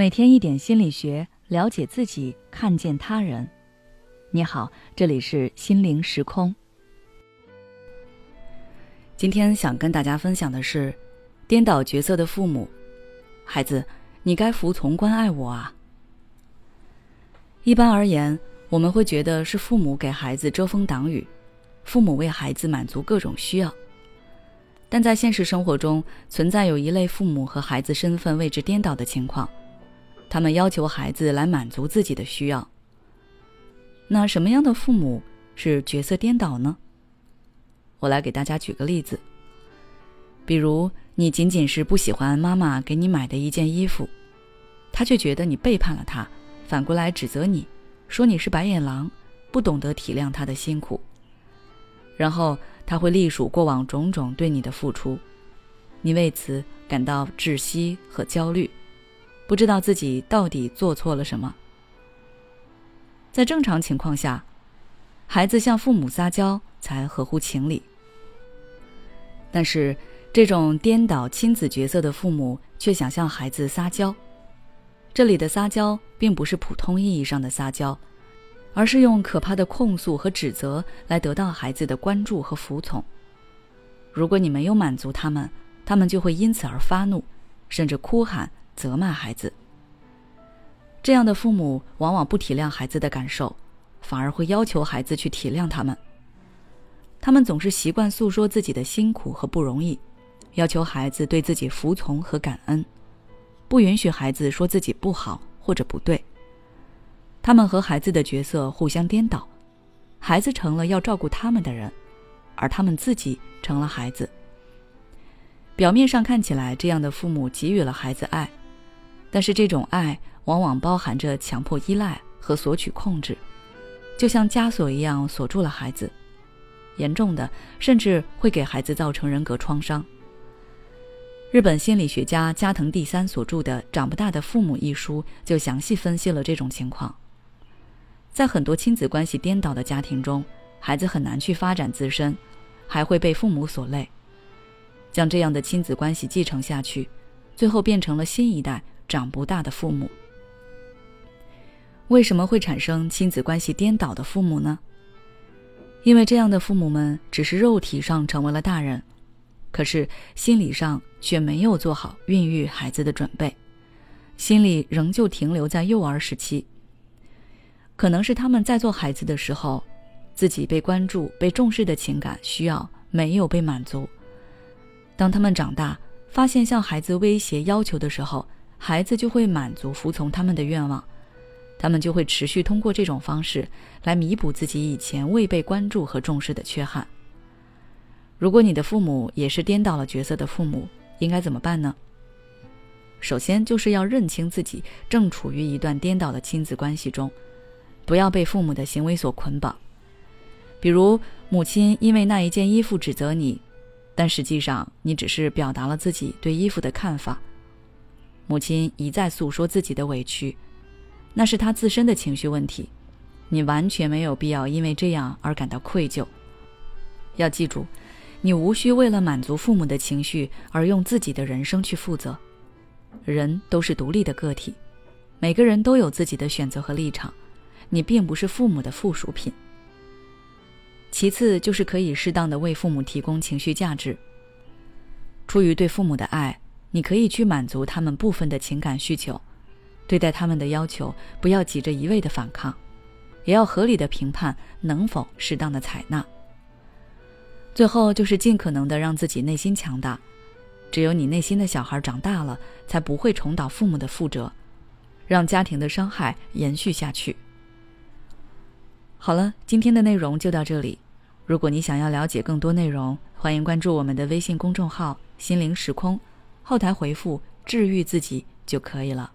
每天一点心理学，了解自己，看见他人。你好，这里是心灵时空。今天想跟大家分享的是，颠倒角色的父母。孩子，你该服从关爱我啊。一般而言，我们会觉得是父母给孩子遮风挡雨，父母为孩子满足各种需要。但在现实生活中，存在有一类父母和孩子身份位置颠倒的情况。他们要求孩子来满足自己的需要。那什么样的父母是角色颠倒呢？我来给大家举个例子。比如，你仅仅是不喜欢妈妈给你买的一件衣服，他却觉得你背叛了他，反过来指责你，说你是白眼狼，不懂得体谅他的辛苦。然后他会隶数过往种种对你的付出，你为此感到窒息和焦虑。不知道自己到底做错了什么。在正常情况下，孩子向父母撒娇才合乎情理。但是，这种颠倒亲子角色的父母却想向孩子撒娇。这里的撒娇并不是普通意义上的撒娇，而是用可怕的控诉和指责来得到孩子的关注和服从。如果你没有满足他们，他们就会因此而发怒，甚至哭喊。责骂孩子，这样的父母往往不体谅孩子的感受，反而会要求孩子去体谅他们。他们总是习惯诉说自己的辛苦和不容易，要求孩子对自己服从和感恩，不允许孩子说自己不好或者不对。他们和孩子的角色互相颠倒，孩子成了要照顾他们的人，而他们自己成了孩子。表面上看起来，这样的父母给予了孩子爱。但是这种爱往往包含着强迫依赖和索取控制，就像枷锁一样锁住了孩子，严重的甚至会给孩子造成人格创伤。日本心理学家加藤第三所著的《长不大的父母》一书就详细分析了这种情况。在很多亲子关系颠倒的家庭中，孩子很难去发展自身，还会被父母所累，将这样的亲子关系继承下去，最后变成了新一代。长不大的父母，为什么会产生亲子关系颠倒的父母呢？因为这样的父母们只是肉体上成为了大人，可是心理上却没有做好孕育孩子的准备，心里仍旧停留在幼儿时期。可能是他们在做孩子的时候，自己被关注、被重视的情感需要没有被满足。当他们长大，发现向孩子威胁要求的时候，孩子就会满足、服从他们的愿望，他们就会持续通过这种方式来弥补自己以前未被关注和重视的缺憾。如果你的父母也是颠倒了角色的父母，应该怎么办呢？首先就是要认清自己正处于一段颠倒的亲子关系中，不要被父母的行为所捆绑。比如，母亲因为那一件衣服指责你，但实际上你只是表达了自己对衣服的看法。母亲一再诉说自己的委屈，那是她自身的情绪问题，你完全没有必要因为这样而感到愧疚。要记住，你无需为了满足父母的情绪而用自己的人生去负责。人都是独立的个体，每个人都有自己的选择和立场，你并不是父母的附属品。其次就是可以适当的为父母提供情绪价值，出于对父母的爱。你可以去满足他们部分的情感需求，对待他们的要求不要急着一味的反抗，也要合理的评判能否适当的采纳。最后就是尽可能的让自己内心强大，只有你内心的小孩长大了，才不会重蹈父母的覆辙，让家庭的伤害延续下去。好了，今天的内容就到这里。如果你想要了解更多内容，欢迎关注我们的微信公众号“心灵时空”。后台回复“治愈自己”就可以了。